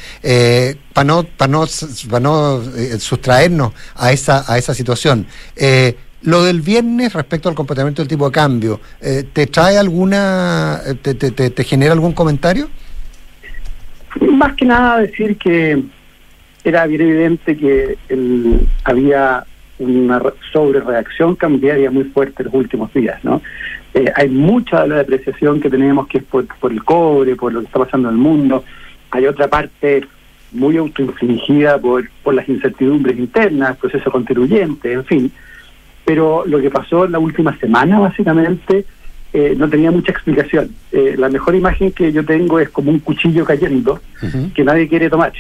para no, para no, pa no sustraernos a esa, a esa situación, eh, lo del viernes respecto al comportamiento del tipo de cambio, eh, ¿te trae alguna, eh, te, te- te- genera algún comentario? Más que nada decir que era bien evidente que el- había una re- sobrereacción cambiaria muy fuerte los últimos días, ¿no? Eh, hay mucha de la depreciación que tenemos que es por, por el cobre, por lo que está pasando en el mundo. Hay otra parte muy autoinfligida por, por las incertidumbres internas, proceso contribuyente, en fin. Pero lo que pasó en la última semana, básicamente, eh, no tenía mucha explicación. Eh, la mejor imagen que yo tengo es como un cuchillo cayendo que nadie quiere tomar.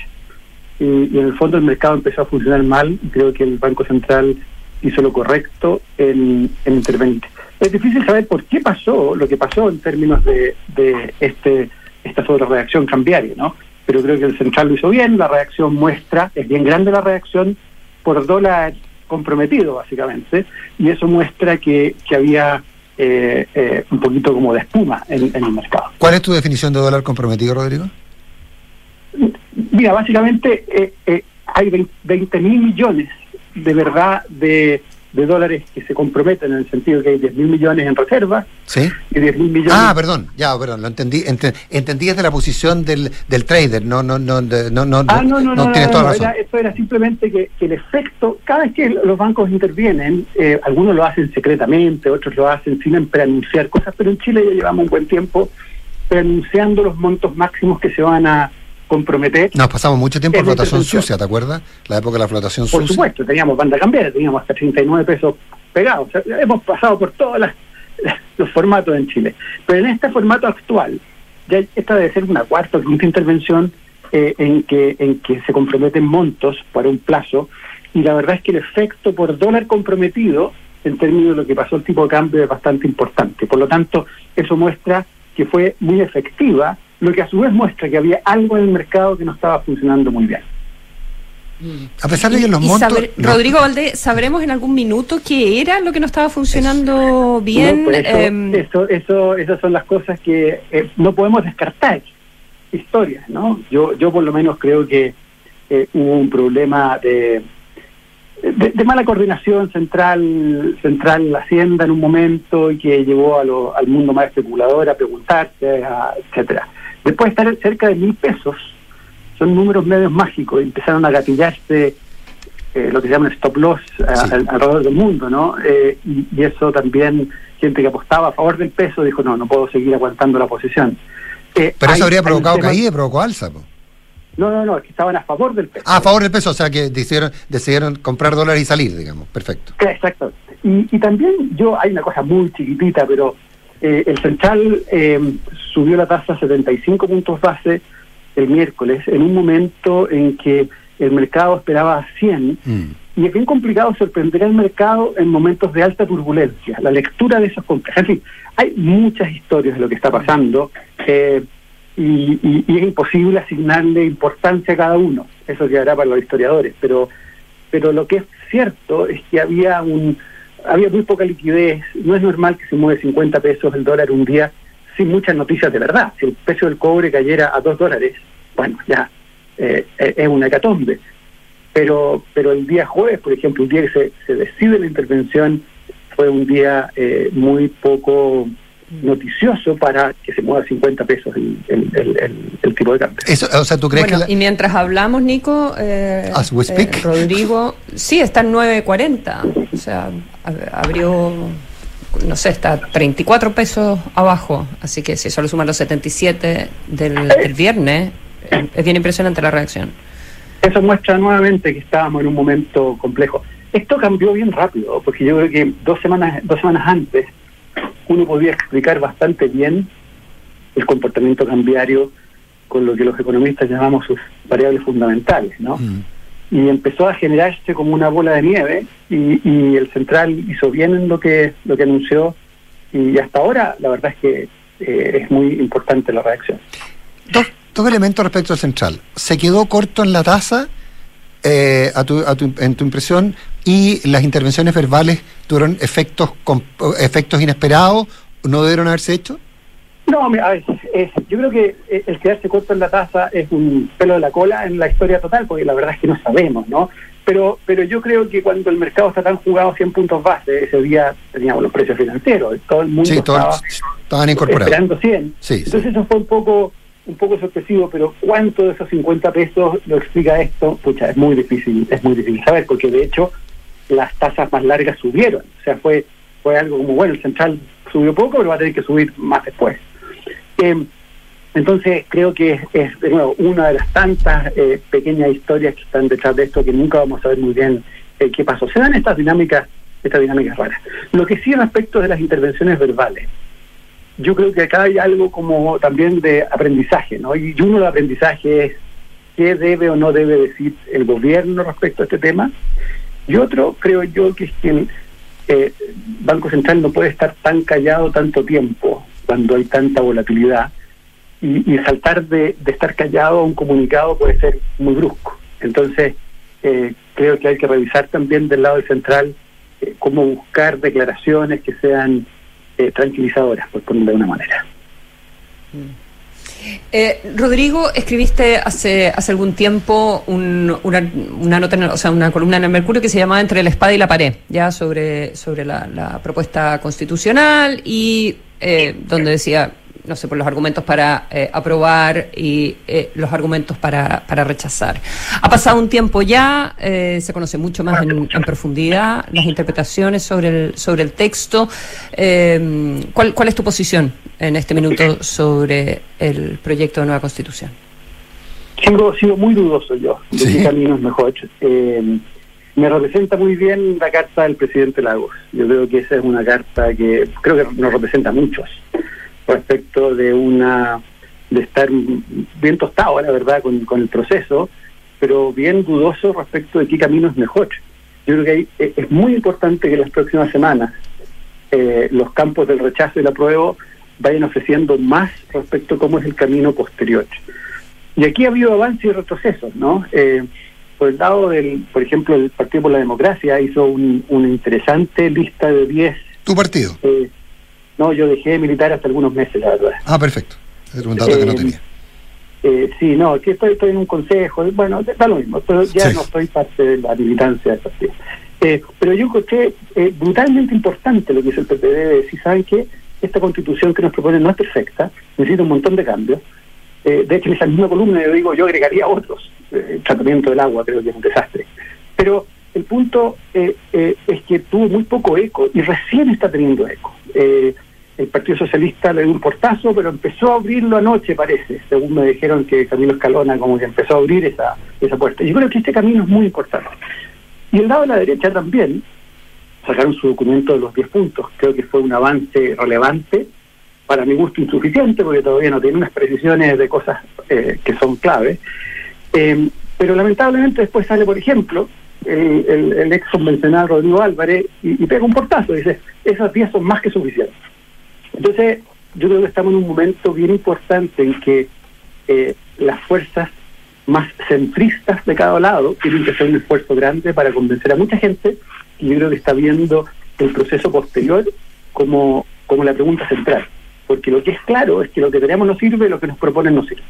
Y, y en el fondo el mercado empezó a funcionar mal y creo que el Banco Central hizo lo correcto en, en intervenir. Es difícil saber por qué pasó lo que pasó en términos de, de este esta sobrereacción cambiaria, ¿no? Pero creo que el central lo hizo bien, la reacción muestra, es bien grande la reacción por dólar comprometido, básicamente, y eso muestra que, que había eh, eh, un poquito como de espuma en, en el mercado. ¿Cuál es tu definición de dólar comprometido, Rodrigo? Mira, básicamente eh, eh, hay 20 mil millones de verdad de de dólares que se comprometen en el sentido que hay 10 mil millones en reserva ¿Sí? y 10 mil millones. Ah, perdón, ya, perdón, lo entendí. ent- entendí desde la posición del, del trader, no, no, no, de- no, no, Ah, no, no, no, no, tienes no, toda no, razón. era- eso era simplemente que, que el efecto, cada vez que los bancos intervienen, eh, algunos lo hacen secretamente, otros lo hacen sin preanunciar cosas, pero en Chile ya llevamos un buen tiempo preanunciando los montos máximos que se van a comprometer. Nos pasamos mucho tiempo en flotación sucia, ¿te acuerdas? La época de la flotación Por sucia. supuesto, teníamos banda cambiaria, teníamos hasta 39 pesos pegados. O sea, hemos pasado por todos los formatos en Chile. Pero en este formato actual, ya esta debe ser una cuarta o quinta intervención eh, en, que, en que se comprometen montos para un plazo. Y la verdad es que el efecto por dólar comprometido, en términos de lo que pasó el tipo de cambio, es bastante importante. Por lo tanto, eso muestra que fue muy efectiva, lo que a su vez muestra que había algo en el mercado que no estaba funcionando muy bien. A pesar de que los montos. saber- no. Rodrigo Valdés, ¿sabremos en algún minuto qué era lo que no estaba funcionando bien? No, por eso, Em, eso, eso, esas son las cosas que eh, no podemos descartar. Historias, ¿no? Yo, yo por lo menos creo que eh, hubo un problema de, de, de mala coordinación central, central Hacienda en un momento y que llevó a lo- al mundo más especulador a preguntarse, a- etcétera. Después de estar cerca de mil pesos, son números medios mágicos, y empezaron a gatillarse eh, lo que se llama stop loss a- al- alrededor del mundo, ¿no? Eh, y, y eso también, gente que apostaba a favor del peso dijo, no, no puedo seguir aguantando la posición. Eh, Pero eso habría provocado tema- caída provocó alza. po. No, no, no, es que estaban a favor del peso. Ah, a favor del peso, o sea que decidieron, decidieron comprar dólares y salir, digamos. Perfecto. Exacto. Y, y también yo, hay una cosa muy chiquitita, pero eh, el central eh, subió la tasa a 75 puntos base el miércoles, en un momento en que el mercado esperaba 100, y es bien complicado sorprender al mercado en momentos de alta turbulencia. La lectura de esos complejos. En fin, hay muchas historias de lo que está pasando eh, y, y- y es imposible asignarle importancia a cada uno. Eso quedará para los historiadores. Pero, pero lo que es cierto es que había un había muy poca liquidez. No es normal que se mueve 50 pesos el dólar un día sin muchas noticias de verdad. Si el precio del cobre cayera a 2 dólares, bueno, ya eh, es una hecatombe pero pero el día jueves, por ejemplo, el día que se, se decide la intervención, fue un día eh, muy poco noticioso para que se mueva 50 pesos el, el, el- el- el tipo de cambio. Eso, o sea, ¿tú crees bueno, que la- y mientras hablamos, Nico, eh, As we eh. Rodrigo, sí, está en 9.40, o sea, ab- abrió, no sé, está 34 pesos abajo, así que si solo suman los 77 del, del viernes, eh, es bien impresionante la reacción. Eso muestra nuevamente que estábamos en un momento complejo. Esto cambió bien rápido, porque yo creo que dos semanas, dos semanas antes uno podía explicar bastante bien el comportamiento cambiario con lo que los economistas llamamos sus variables fundamentales, ¿no? y empezó a generarse como una bola de nieve y, y el central hizo bien en lo que lo que anunció y hasta ahora la verdad es que eh, es muy importante la reacción. dos, dos elementos respecto al central. Se quedó corto en la tasa, eh, a tu, a tu- en tu impresión, y las intervenciones verbales tuvieron efectos, efectos inesperados, no debieron haberse hecho. No, mira, a ver, es- yo creo que eh, el quedarse corto en la tasa es un pelo de la cola en la historia total, porque la verdad es que no sabemos, ¿no? Pero pero yo creo que cuando el mercado está tan jugado 100 puntos base, ese día teníamos los precios financieros, todo el mundo Sí, estaba estaban incorporados. esperando 100. Sí, sí. Entonces eso fue un poco un poco sorpresivo, pero ¿cuánto de esos 50 pesos lo explica esto? Pucha, es muy difícil, es muy difícil saber, porque de hecho las tasas más largas subieron. O sea, fue fue algo como, bueno, el central subió poco, pero va a tener que subir más después. Eh, entonces creo que es, es, de nuevo una de las tantas eh, pequeñas historias que están detrás de esto que nunca vamos a saber muy bien eh, qué pasó. Se dan estas dinámicas, estas dinámicas raras. Lo que sí respecto de las intervenciones verbales, yo creo que acá hay algo como también de aprendizaje, ¿no? Y uno de aprendizaje es qué debe o no debe decir el gobierno respecto a este tema. Y otro, creo yo, que es que el eh, Banco Central no puede estar tan callado tanto tiempo cuando hay tanta volatilidad y, y saltar de, de estar callado a un comunicado puede ser muy brusco. Entonces, eh, creo que hay que revisar también del lado del central eh, cómo buscar declaraciones que sean eh, tranquilizadoras, por ponerlo de una manera. Eh, Rodrigo, escribiste hace, hace algún tiempo un- una, una nota, o sea, una columna en el Mercurio que se llamaba Entre la espada y la pared, ya sobre, sobre la, la propuesta constitucional y eh, donde decía, no sé, por los argumentos para eh, aprobar y eh, los argumentos para, para rechazar. Ha pasado un tiempo ya, eh, se conoce mucho más en, en profundidad las interpretaciones sobre el, sobre el texto. Eh, ¿cuál, ¿Cuál es tu posición en este minuto sobre el proyecto de nueva constitución? Siempre he sido muy dudoso yo de qué camino es mejor. Eh, me representa muy bien la carta del presidente Lagos. Yo creo que esa es una carta que creo que nos representa a muchos respecto de una de estar bien tostado, la verdad, con, con el proceso, pero bien dudoso respecto de qué camino es mejor. Yo creo que hay- es es muy importante que en las próximas semanas eh, los campos del rechazo y el apruebo vayan ofreciendo más respecto a cómo es el camino posterior. Y aquí ha habido avances y retrocesos, ¿no? Eh, por el lado del, por ejemplo, el Partido por la Democracia hizo un- una interesante lista de 10. ¿Tu partido? eh, no, yo dejé de militar hasta algunos meses, la verdad. Ah, perfecto. Era un dato que no Eh, tenía. Eh, sí, no, aquí estoy, estoy en un consejo, bueno, da lo mismo, pero ya Sí. no soy parte de la militancia del partido. Eh, pero yo encontré eh, brutalmente importante lo que hizo el PPD de decir, ¿saben qué? Esta constitución que nos proponen no es perfecta, necesita un montón de cambios. Eh, de hecho, en esa misma columna yo digo, yo agregaría otros. El tratamiento del agua creo que es un desastre. Pero el punto eh, eh, es que tuvo muy poco eco y recién está teniendo eco. Eh, el Partido Socialista le dio un portazo, pero empezó a abrirlo anoche, parece, según me dijeron que Camilo Escalona como que empezó a abrir esa, esa puerta. Yo creo que este camino es muy importante. Y el lado de la derecha también sacaron su documento de los 10 puntos. Creo que fue un avance relevante, para mi gusto insuficiente, porque todavía no tiene unas precisiones de cosas eh, que son claves. Eh, pero lamentablemente después sale, por ejemplo, el, el- el ex convencional Rodrigo Álvarez y, y pega un portazo. Dice, esas 10 son más que suficientes. Entonces, yo creo que estamos en un momento bien importante en que eh, las fuerzas más centristas de cada lado tienen que hacer un esfuerzo grande para convencer a mucha gente y yo creo que está viendo el proceso posterior como, como la pregunta central. Porque lo que es claro es que lo que tenemos no sirve, lo que nos proponen no sirve.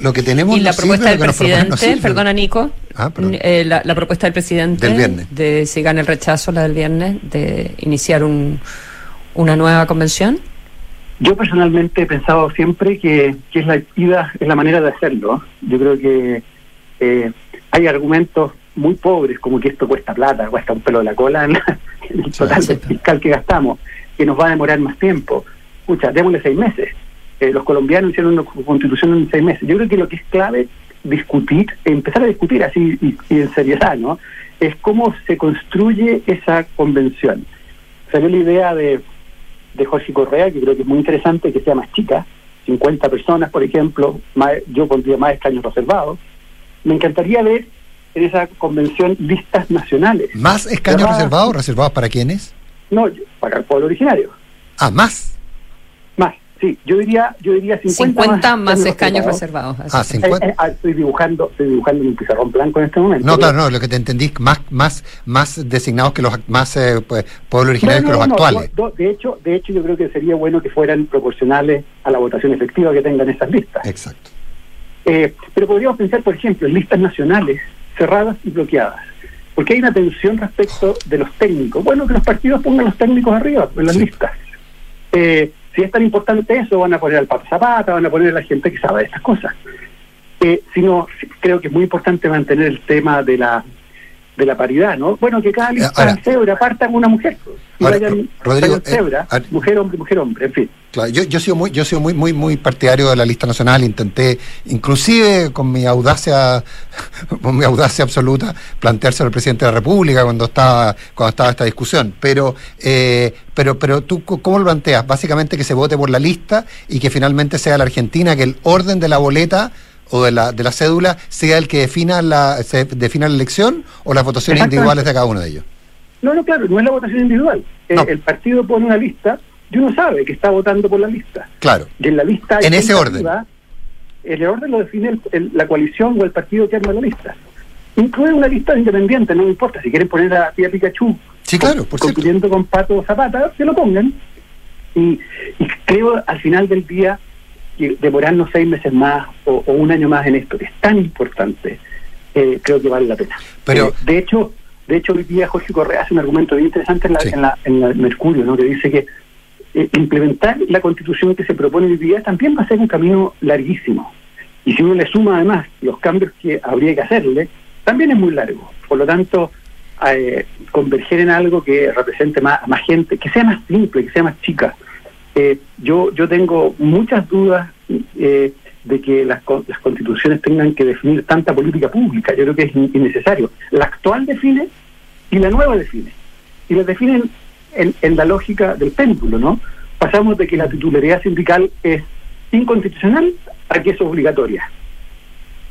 Lo que tenemos y la no propuesta del no presidente, perdona Nico, Ah, perdón. eh, la, la propuesta del presidente Del viernes. de si gana el rechazo, la del viernes, de iniciar un, una nueva convención. Yo personalmente he pensado siempre que, que es la ida, es la manera de hacerlo. Yo creo que eh, hay argumentos muy pobres, como que esto cuesta plata, cuesta un pelo de la cola en, la- en el total fiscal que gastamos, que nos va a demorar más tiempo. Escucha, démosle seis meses. Eh, los colombianos hicieron una constitución en seis meses. Yo creo que lo que es clave discutir, empezar a discutir así y, y en seriedad, ¿no? Es cómo se construye esa convención. Salió la idea de, de Jorge Correa, que creo que es muy interesante que sea más chica, 50 personas, por ejemplo, más- yo pondría más escaños reservados. Me encantaría ver en esa convención listas nacionales. ¿Más escaños reservados? ¿Reservados para quiénes? No, para el pueblo originario. Ah, más. Sí, yo diría, yo diría 50, 50 más escaños reservados. Ah, así. 50. Eh, eh, ah, estoy dibujando, estoy dibujando en un pizarrón blanco en este momento. No, claro, no, lo que te entendí, más, más, más designados que los, más eh, pues, pueblos originarios No, que los no, actuales. de hecho, de hecho yo creo que sería bueno que fueran proporcionales a la votación efectiva que tengan esas listas. Exacto. Eh, pero podríamos pensar, por ejemplo, en listas nacionales cerradas y bloqueadas. Porque hay una tensión respecto de los técnicos. Bueno, que los partidos pongan los técnicos arriba, en las listas. Eh, si es tan importante eso, van a poner al Pato Zapata, van a poner a la gente que sabe de estas cosas. Eh, sino, creo que es muy importante mantener el tema de la de la paridad, ¿no? Bueno, que cada lista ahora- cebra parta con una mujer. pues. Y Ahora, vayan, Rodrigo, vayan cebra, eh, mujer, hombre, mujer, hombre, en fin. Claro, yo, yo he sido muy, yo he sido muy, muy, muy partidario de la lista nacional. Intenté, inclusive con mi audacia, [laughs] con mi audacia absoluta, planteárselo al presidente de la República cuando estaba, cuando estaba esta discusión. Pero, eh, pero, pero tú, ¿cómo lo planteas? Básicamente que se vote por la lista y que finalmente sea la Argentina, que el orden de la boleta o de la, de la cédula sea el que defina la, se defina la elección o las votaciones individuales de cada uno de ellos. No, no, claro, no es la votación individual. Eh, El partido pone una lista y uno sabe que está votando por la lista. Claro. Y en la lista... En ese orden. El orden lo define el- el- la coalición o el partido que arma la lista. Incluye una lista independiente, no me importa. Si quieren poner a Tía Pikachu Sí, claro, por compitiendo con Pato Zapata, que lo pongan. Y, y creo al final del día que demorarnos seis meses más o, o un año más en esto, que es tan importante, eh, creo que vale la pena. Pero- Eh, de hecho, de hecho hoy día Jorge Correa hace un argumento bien interesante en la, en la, en la Mercurio, ¿no? que dice que eh, implementar la constitución que se propone hoy día también va a ser un camino larguísimo. Y si uno le suma además los cambios que habría que hacerle, también es muy largo. Por lo tanto, converger en algo que represente más, a más gente, que sea más simple, que sea más chica. Eh, yo, yo tengo muchas dudas eh, de que las, las constituciones tengan que definir tanta política pública. Yo creo que es in- innecesario. La actual define y la nueva define. Y las definen en, en la lógica del péndulo, ¿no? Pasamos de que la titularidad sindical es inconstitucional a que es obligatoria.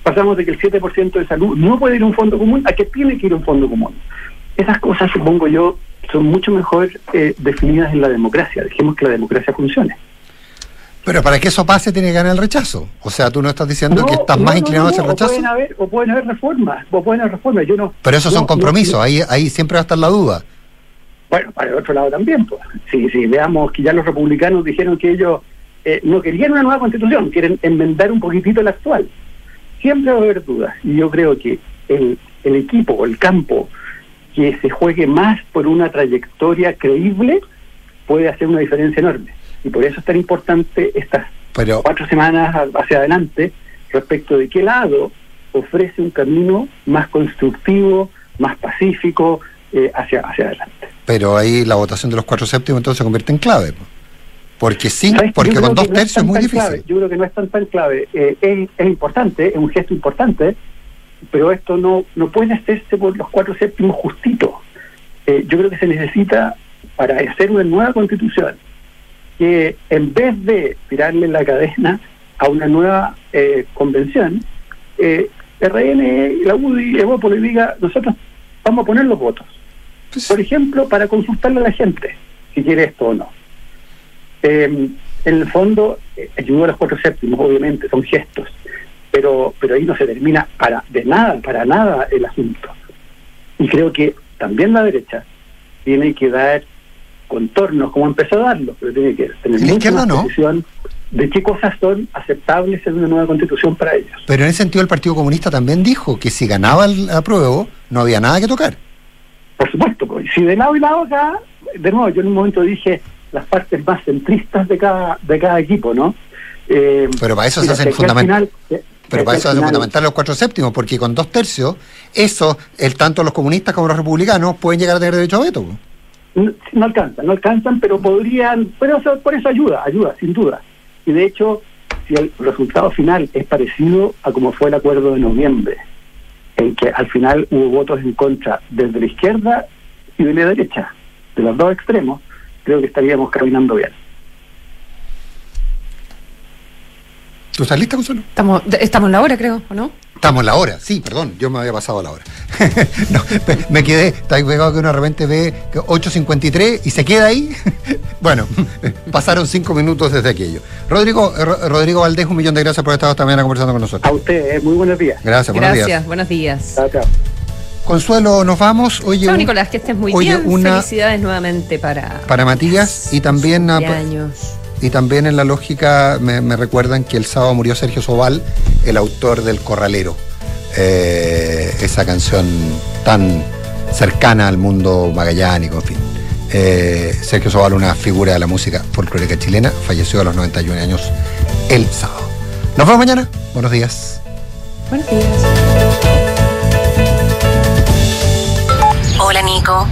Pasamos de que el 7% de salud no puede ir a un fondo común a que tiene que ir a un fondo común. Esas cosas, supongo yo, son mucho mejor eh, definidas en la democracia. Dejemos que la democracia funcione. Pero para que eso pase tiene que ganar el rechazo. O sea, tú no estás diciendo que estás no, más no, inclinado hacia el o rechazo. Pueden haber, o pueden haber reformas, o pueden haber reformas. Yo no, Pero esos son compromisos, ahí, ahí siempre va a estar la duda. Bueno, para el otro lado también, pues. Sí, sí, veamos que ya los republicanos dijeron que ellos eh, no querían una nueva constitución, quieren enmendar un poquitito la actual. Siempre va a haber dudas. Y yo creo que el, el equipo o el campo que se juegue más por una trayectoria creíble puede hacer una diferencia enorme. Y por eso es tan importante estas Pero cuatro semanas hacia adelante respecto de qué lado ofrece un camino más constructivo, más pacífico eh, hacia, hacia adelante. pero ahí la votación de los cuatro séptimos entonces se convierte en clave. po. Porque sí, porque con dos no tercios es muy difícil. clave. Yo creo que no es tan tan clave. Eh, es, es importante, es un gesto importante, pero esto no, no puede hacerse por los cuatro séptimos justitos. Eh, yo creo que se necesita, para hacer una nueva constitución, que en vez de tirarle la cadena a una nueva eh, convención, eh, RN, la UDI Evópolis diga, nosotros vamos a poner los votos. Por ejemplo, para consultarle a la gente si quiere esto o no. Eh, en el fondo, eh, ayudó a los cuatro séptimos, obviamente, son gestos, pero, pero ahí no se termina para de nada, para nada el asunto. Y creo que también la derecha tiene que dar contornos, como empezó a darlo, pero tiene que tener ¿Y la mucha más no? de qué cosas son aceptables en una nueva constitución para ellos. Pero en ese sentido el Partido Comunista también dijo que si ganaba el apruebo no había nada que tocar. Por supuesto, pues, si de lado y lado acá, de nuevo, yo en un momento dije las partes más centristas de cada, de cada equipo, ¿no? Eh, Pero para eso se hacen fundamental. final- Pero para eso es fundamental los cuatro séptimos, porque con dos tercios, eso, el tanto los comunistas como los republicanos pueden llegar a tener derecho a veto. no, no alcanzan, no alcanzan, pero podrían, pero eso, por eso ayuda, ayuda, sin duda. Y de hecho, si el resultado final es parecido a como fue el acuerdo de noviembre, en que al final hubo votos en contra desde la izquierda y de la derecha, de los dos extremos, creo que estaríamos caminando bien. ¿Tú estás lista, Consuelo? Estamos, estamos en la hora, creo, ¿o no? Estamos en la hora, sí, perdón, yo me había pasado la hora. [laughs] No, me, me quedé, está ahí pegado que uno de repente ve que 8.53 y se queda ahí. [laughs] bueno, [laughs] pasaron cinco minutos desde aquello. Rodrigo, eh, Ro- Rodrigo Valdés, un millón de gracias por estar esta mañana conversando con nosotros. A ustedes, muy buenos días. Gracias, buenos Gracias, días. buenos días. Chao, chao. Consuelo, nos vamos. Oye, Chao, un- Nicolás, que estés muy oye, bien. una- Felicidades nuevamente para, para Matías y también a- años. Y también en la lógica me, me recuerdan que el sábado murió Sergio Sobal, el autor del Corralero. Eh, esa canción tan cercana al mundo magallánico, en fin. Eh, Sergio Sobal, una figura de la música folclórica chilena, falleció a los 91 años el sábado. Nos vemos mañana. Buenos días. Buenos días. Hola Nico, ¿cómo